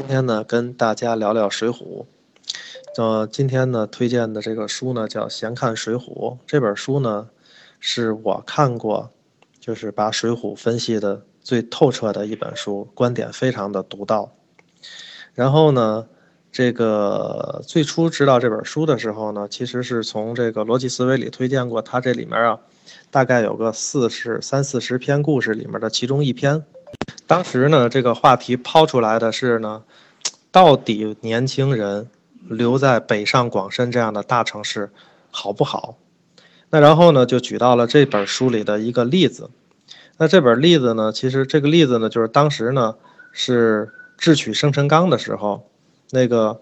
今天呢，跟大家聊聊《水浒》。呃，今天呢，推荐的这个书呢，叫《闲看水浒》。这本书呢，是我看过，就是把《水浒》分析的最透彻的一本书，观点非常的独到。然后呢，这个最初知道这本书的时候呢，其实是从这个逻辑思维里推荐过，它这里面啊，大概有个四十三四十篇故事里面的其中一篇。当时呢，这个话题抛出来的是呢，到底年轻人留在北上广深这样的大城市好不好？那然后呢，就举到了这本书里的一个例子。那这本例子呢，其实这个例子呢，就是当时呢是智取生辰纲的时候，那个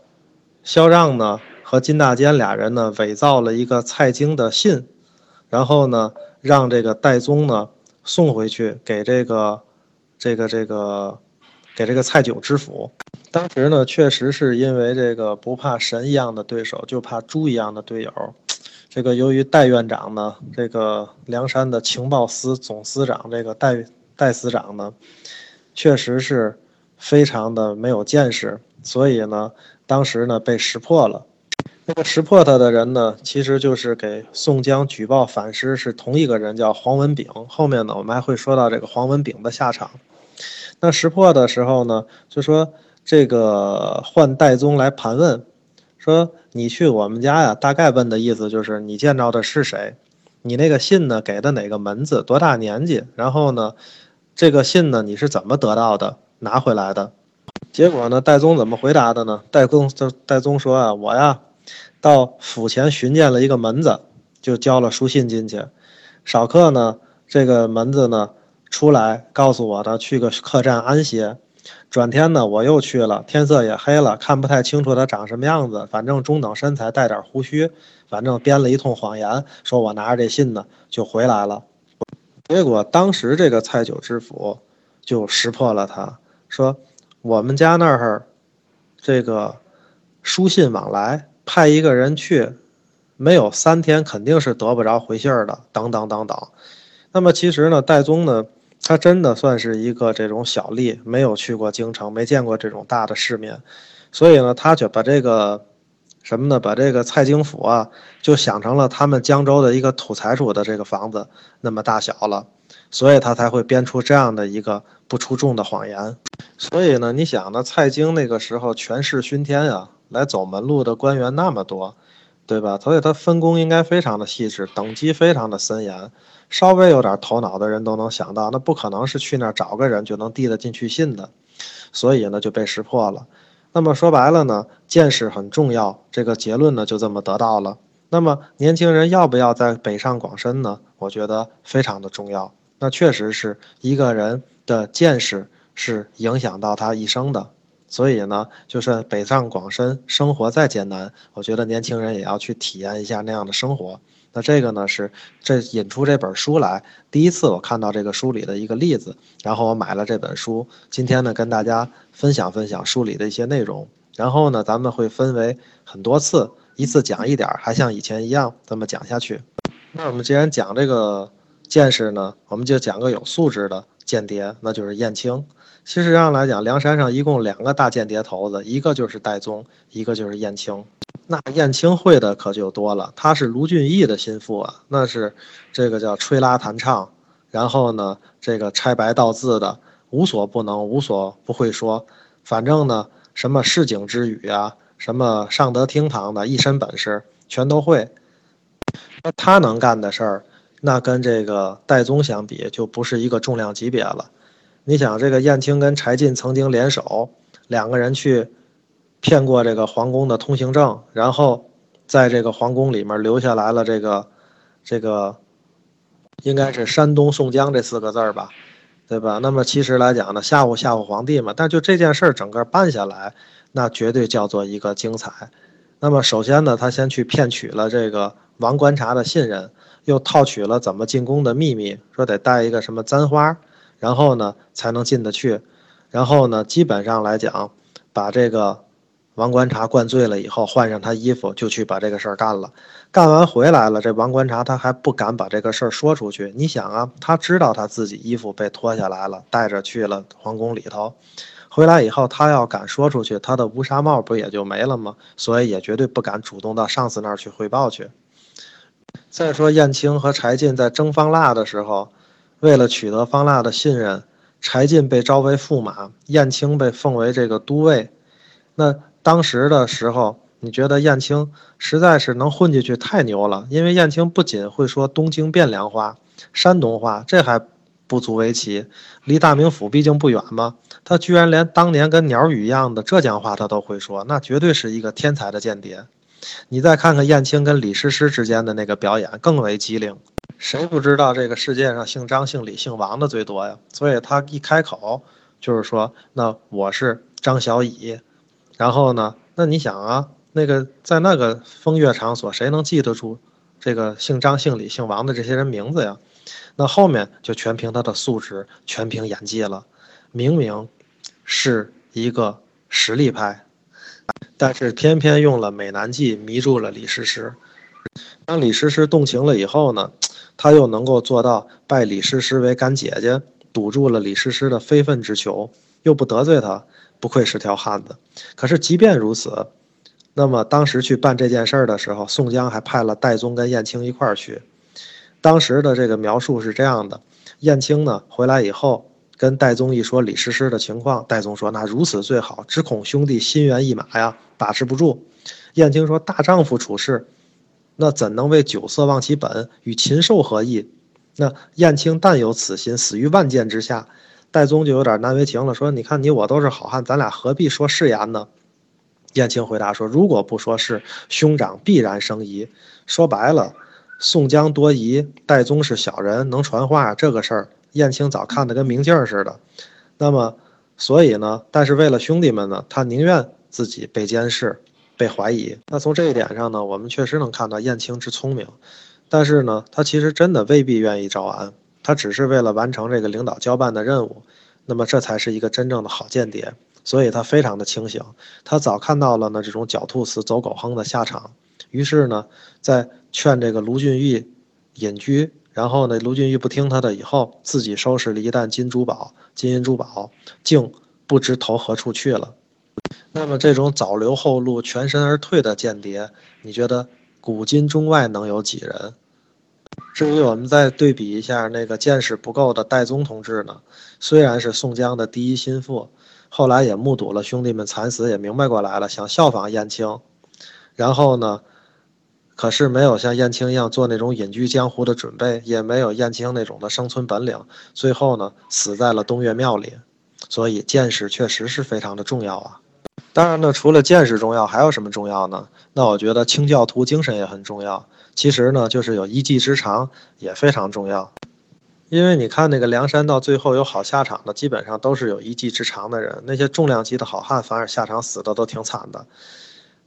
萧让呢和金大坚俩人呢伪造了一个蔡京的信，然后呢让这个戴宗呢送回去给这个。这个这个，给这个蔡九知府，当时呢，确实是因为这个不怕神一样的对手，就怕猪一样的队友。这个由于戴院长呢，这个梁山的情报司总司长这个戴戴司长呢，确实是非常的没有见识，所以呢，当时呢被识破了。那个识破他的人呢，其实就是给宋江举报反诗是同一个人，叫黄文炳。后面呢，我们还会说到这个黄文炳的下场。那识破的时候呢，就说这个换戴宗来盘问，说你去我们家呀，大概问的意思就是你见着的是谁？你那个信呢，给的哪个门子？多大年纪？然后呢，这个信呢，你是怎么得到的？拿回来的？结果呢，戴宗怎么回答的呢？戴宗戴宗说啊，我呀。到府前寻见了一个门子，就交了书信进去。少客呢，这个门子呢出来告诉我的，去个客栈安歇。转天呢，我又去了，天色也黑了，看不太清楚他长什么样子，反正中等身材，带点胡须，反正编了一通谎言，说我拿着这信呢就回来了。结果当时这个蔡九知府就识破了他，说我们家那儿这个书信往来。派一个人去，没有三天肯定是得不着回信儿的。等等等等。那么其实呢，戴宗呢，他真的算是一个这种小吏，没有去过京城，没见过这种大的世面，所以呢，他就把这个什么呢？把这个蔡京府啊，就想成了他们江州的一个土财主的这个房子那么大小了，所以他才会编出这样的一个不出众的谎言。所以呢，你想呢，蔡京那个时候权势熏天啊。来走门路的官员那么多，对吧？所以他分工应该非常的细致，等级非常的森严。稍微有点头脑的人都能想到，那不可能是去那儿找个人就能递得进去信的。所以呢，就被识破了。那么说白了呢，见识很重要。这个结论呢，就这么得到了。那么年轻人要不要在北上广深呢？我觉得非常的重要。那确实是一个人的见识是影响到他一生的。所以呢，就算北上广深生活再艰难，我觉得年轻人也要去体验一下那样的生活。那这个呢，是这引出这本书来，第一次我看到这个书里的一个例子，然后我买了这本书。今天呢，跟大家分享分享书里的一些内容。然后呢，咱们会分为很多次，一次讲一点，还像以前一样这么讲下去。那我们既然讲这个见识呢，我们就讲个有素质的间谍，那就是燕青。事实上来讲，梁山上一共两个大间谍头子，一个就是戴宗，一个就是燕青。那燕青会的可就多了，他是卢俊义的心腹啊，那是这个叫吹拉弹唱，然后呢，这个拆白道字的无所不能，无所不会说。反正呢，什么市井之语啊，什么上得厅堂的一身本事全都会。那他能干的事儿，那跟这个戴宗相比，就不是一个重量级别了。你想，这个燕青跟柴进曾经联手，两个人去骗过这个皇宫的通行证，然后在这个皇宫里面留下来了这个这个，应该是山东宋江这四个字儿吧，对吧？那么其实来讲呢，吓唬吓唬皇帝嘛。但就这件事儿整个办下来，那绝对叫做一个精彩。那么首先呢，他先去骗取了这个王观察的信任，又套取了怎么进宫的秘密，说得带一个什么簪花。然后呢，才能进得去。然后呢，基本上来讲，把这个王观察灌醉了以后，换上他衣服就去把这个事儿干了。干完回来了，这王观察他还不敢把这个事儿说出去。你想啊，他知道他自己衣服被脱下来了，带着去了皇宫里头。回来以后，他要敢说出去，他的乌纱帽不也就没了吗？所以也绝对不敢主动到上司那儿去汇报去。再说燕青和柴进在征方腊的时候，为了取得方腊的信任，柴进被招为驸马，燕青被奉为这个都尉。那当时的时候，你觉得燕青实在是能混进去，太牛了。因为燕青不仅会说东京汴梁话、山东话，这还不足为奇，离大名府毕竟不远嘛。他居然连当年跟鸟语一样的浙江话他都会说，那绝对是一个天才的间谍。你再看看燕青跟李师师之间的那个表演，更为机灵。谁不知道这个世界上姓张、姓李、姓王的最多呀？所以他一开口就是说：“那我是张小乙。”然后呢，那你想啊，那个在那个风月场所，谁能记得住这个姓张、姓李、姓王的这些人名字呀？那后面就全凭他的素质，全凭演技了。明明是一个实力派。但是偏偏用了美男计迷住了李师师。当李师师动情了以后呢，他又能够做到拜李师师为干姐姐，堵住了李师师的非分之求，又不得罪他，不愧是条汉子。可是即便如此，那么当时去办这件事儿的时候，宋江还派了戴宗跟燕青一块儿去。当时的这个描述是这样的：燕青呢回来以后。跟戴宗一说李师师的情况，戴宗说：“那如此最好，只恐兄弟心猿意马呀，把持不住。”燕青说：“大丈夫处事，那怎能为酒色忘其本？与禽兽何异？”那燕青但有此心，死于万箭之下。戴宗就有点难为情了，说：“你看你我都是好汉，咱俩何必说誓言呢？”燕青回答说：“如果不说是，兄长必然生疑。说白了，宋江多疑，戴宗是小人，能传话，这个事儿。”燕青早看得跟明镜似的，那么，所以呢？但是为了兄弟们呢，他宁愿自己被监视、被怀疑。那从这一点上呢，我们确实能看到燕青之聪明。但是呢，他其实真的未必愿意招安，他只是为了完成这个领导交办的任务。那么这才是一个真正的好间谍。所以他非常的清醒，他早看到了呢这种狡兔死走狗烹的下场。于是呢，在劝这个卢俊义隐居。然后呢，卢俊义不听他的，以后自己收拾了一担金珠宝、金银珠宝，竟不知投何处去了。那么这种早留后路、全身而退的间谍，你觉得古今中外能有几人？至于我们再对比一下那个见识不够的戴宗同志呢？虽然是宋江的第一心腹，后来也目睹了兄弟们惨死，也明白过来了，想效仿燕青，然后呢？可是没有像燕青一样做那种隐居江湖的准备，也没有燕青那种的生存本领，最后呢死在了东岳庙里。所以见识确实是非常的重要啊。当然呢，除了见识重要，还有什么重要呢？那我觉得清教徒精神也很重要。其实呢，就是有一技之长也非常重要。因为你看那个梁山到最后有好下场的，基本上都是有一技之长的人。那些重量级的好汉，反而下场死的都挺惨的。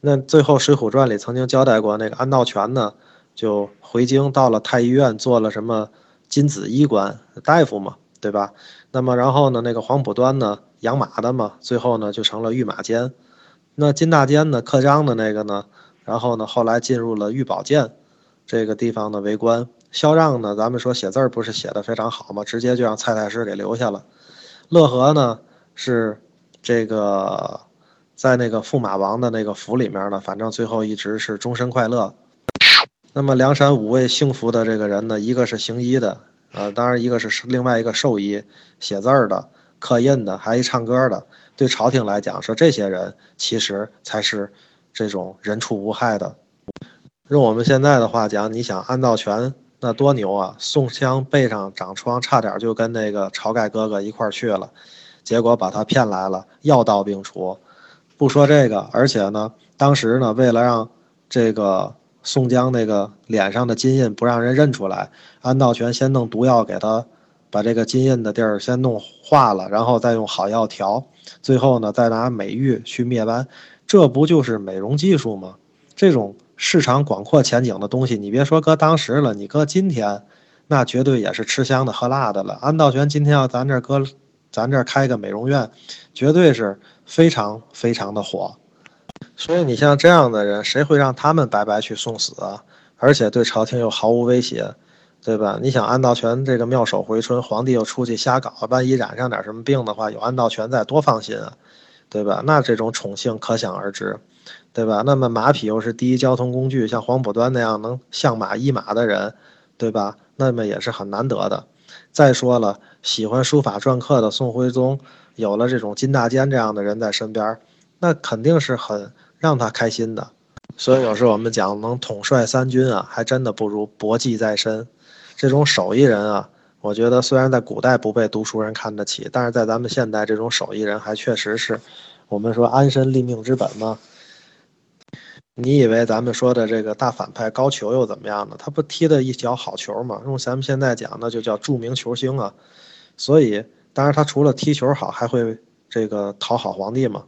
那最后《水浒传》里曾经交代过，那个安道全呢，就回京到了太医院做了什么金子医官大夫嘛，对吧？那么然后呢，那个黄浦端呢，养马的嘛，最后呢就成了御马监。那金大坚呢，刻章的那个呢，然后呢后来进入了御宝监这个地方的为官。萧让呢，咱们说写字儿不是写的非常好嘛，直接就让蔡太师给留下了。乐和呢是这个。在那个驸马王的那个府里面呢，反正最后一直是终身快乐。那么梁山五位幸福的这个人呢，一个是行医的，呃，当然一个是另外一个兽医，写字儿的、刻印的，还一唱歌的。对朝廷来讲，说这些人其实才是这种人畜无害的。用我们现在的话讲，你想安道全那多牛啊！宋江背上长疮，差点就跟那个晁盖哥哥一块儿去了，结果把他骗来了，药到病除。不说这个，而且呢，当时呢，为了让这个宋江那个脸上的金印不让人认出来，安道全先弄毒药给他，把这个金印的地儿先弄化了，然后再用好药调，最后呢，再拿美玉去灭斑，这不就是美容技术吗？这种市场广阔前景的东西，你别说搁当时了，你搁今天，那绝对也是吃香的喝辣的了。安道全今天要咱这搁，咱这开个美容院，绝对是。非常非常的火，所以你像这样的人，谁会让他们白白去送死啊？而且对朝廷又毫无威胁，对吧？你想安道全这个妙手回春，皇帝又出去瞎搞，万一染上点什么病的话，有安道全在，多放心啊，对吧？那这种宠幸可想而知，对吧？那么马匹又是第一交通工具，像黄浦端那样能相马一马的人，对吧？那么也是很难得的。再说了，喜欢书法篆刻的宋徽宗，有了这种金大坚这样的人在身边，那肯定是很让他开心的。所以有时候我们讲能统帅三军啊，还真的不如博技在身。这种手艺人啊，我觉得虽然在古代不被读书人看得起，但是在咱们现代，这种手艺人还确实是我们说安身立命之本嘛？你以为咱们说的这个大反派高俅又怎么样呢？他不踢的一脚好球吗？用咱们现在讲，那就叫著名球星啊。所以，当然他除了踢球好，还会这个讨好皇帝嘛。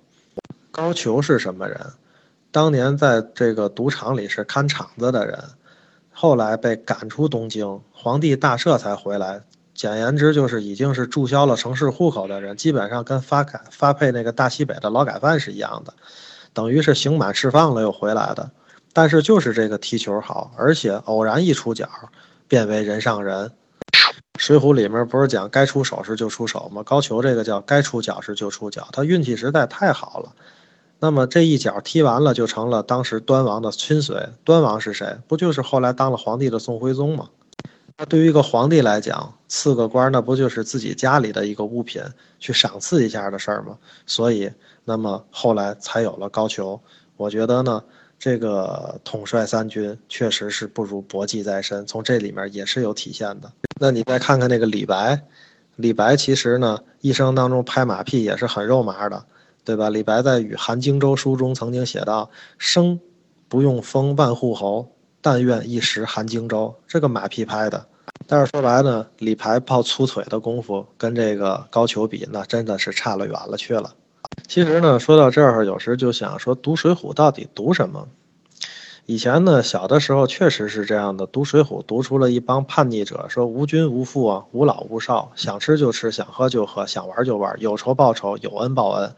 高俅是什么人？当年在这个赌场里是看场子的人。后来被赶出东京，皇帝大赦才回来。简言之，就是已经是注销了城市户口的人，基本上跟发改发配那个大西北的劳改犯是一样的，等于是刑满释放了又回来的。但是就是这个踢球好，而且偶然一出脚，变为人上人。水浒里面不是讲该出手时就出手吗？高俅这个叫该出脚时就出脚，他运气实在太好了。那么这一脚踢完了，就成了当时端王的亲随。端王是谁？不就是后来当了皇帝的宋徽宗吗？那对于一个皇帝来讲，赐个官，那不就是自己家里的一个物品，去赏赐一下的事儿吗？所以，那么后来才有了高俅。我觉得呢，这个统帅三军确实是不如薄技在身，从这里面也是有体现的。那你再看看那个李白，李白其实呢，一生当中拍马屁也是很肉麻的。对吧？李白在《与韩荆州书》中曾经写道：“生不用封万户侯，但愿一时韩荆州。”这个马屁拍的。但是说白了，李白抱粗腿的功夫跟这个高俅比，那真的是差了远了去了。其实呢，说到这儿，有时就想说，读《水浒》到底读什么？以前呢，小的时候确实是这样的，读《水浒》读出了一帮叛逆者，说无君无父啊，无老无少，想吃就吃，想喝就喝，想玩就玩，有仇报仇，有恩报恩。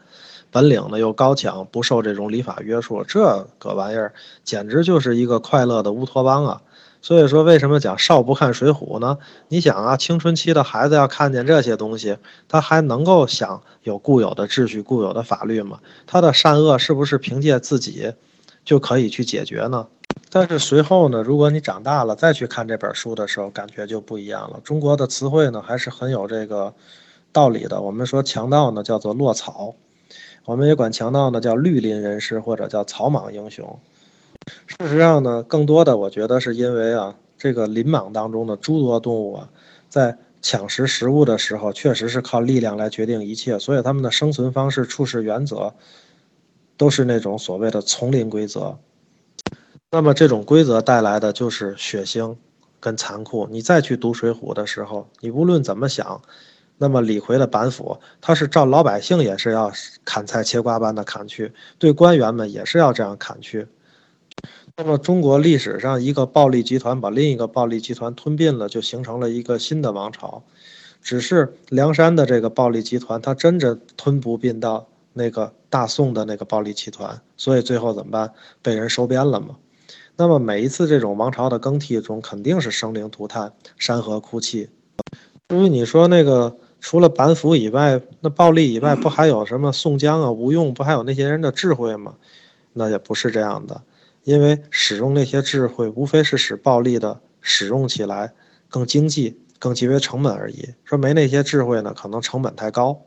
本领呢又高强，不受这种礼法约束，这个玩意儿简直就是一个快乐的乌托邦啊！所以说，为什么讲少不看水浒呢？你想啊，青春期的孩子要看见这些东西，他还能够想有固有的秩序、固有的法律吗？他的善恶是不是凭借自己就可以去解决呢？但是随后呢，如果你长大了再去看这本书的时候，感觉就不一样了。中国的词汇呢还是很有这个道理的。我们说强盗呢叫做落草。我们也管强盗呢叫绿林人士或者叫草莽英雄。事实上呢，更多的我觉得是因为啊，这个林莽当中的诸多动物啊，在抢食食物的时候，确实是靠力量来决定一切，所以他们的生存方式、处事原则，都是那种所谓的丛林规则。那么这种规则带来的就是血腥跟残酷。你再去读《水浒》的时候，你无论怎么想。那么李逵的板斧，他是照老百姓也是要砍菜切瓜般的砍去，对官员们也是要这样砍去。那么中国历史上一个暴力集团把另一个暴力集团吞并了，就形成了一个新的王朝。只是梁山的这个暴力集团，他真正吞不并到那个大宋的那个暴力集团，所以最后怎么办？被人收编了嘛。那么每一次这种王朝的更替中，肯定是生灵涂炭、山河哭泣。至于你说那个。除了板斧以外，那暴力以外，不还有什么宋江啊、吴用，不还有那些人的智慧吗？那也不是这样的，因为使用那些智慧，无非是使暴力的使用起来更经济、更节约成本而已。说没那些智慧呢，可能成本太高。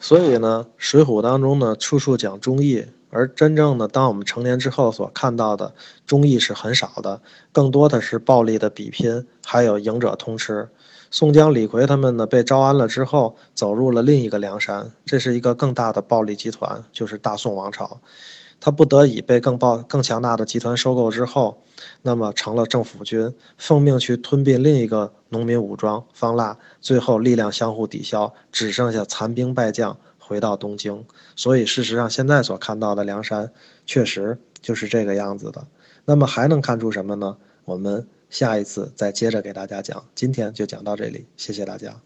所以呢，《水浒》当中呢，处处讲忠义，而真正的当我们成年之后所看到的忠义是很少的，更多的是暴力的比拼，还有赢者通吃。宋江、李逵他们呢被招安了之后，走入了另一个梁山，这是一个更大的暴力集团，就是大宋王朝。他不得已被更暴、更强大的集团收购之后，那么成了政府军，奉命去吞并另一个农民武装方腊，最后力量相互抵消，只剩下残兵败将回到东京。所以，事实上现在所看到的梁山，确实就是这个样子的。那么还能看出什么呢？我们。下一次再接着给大家讲，今天就讲到这里，谢谢大家。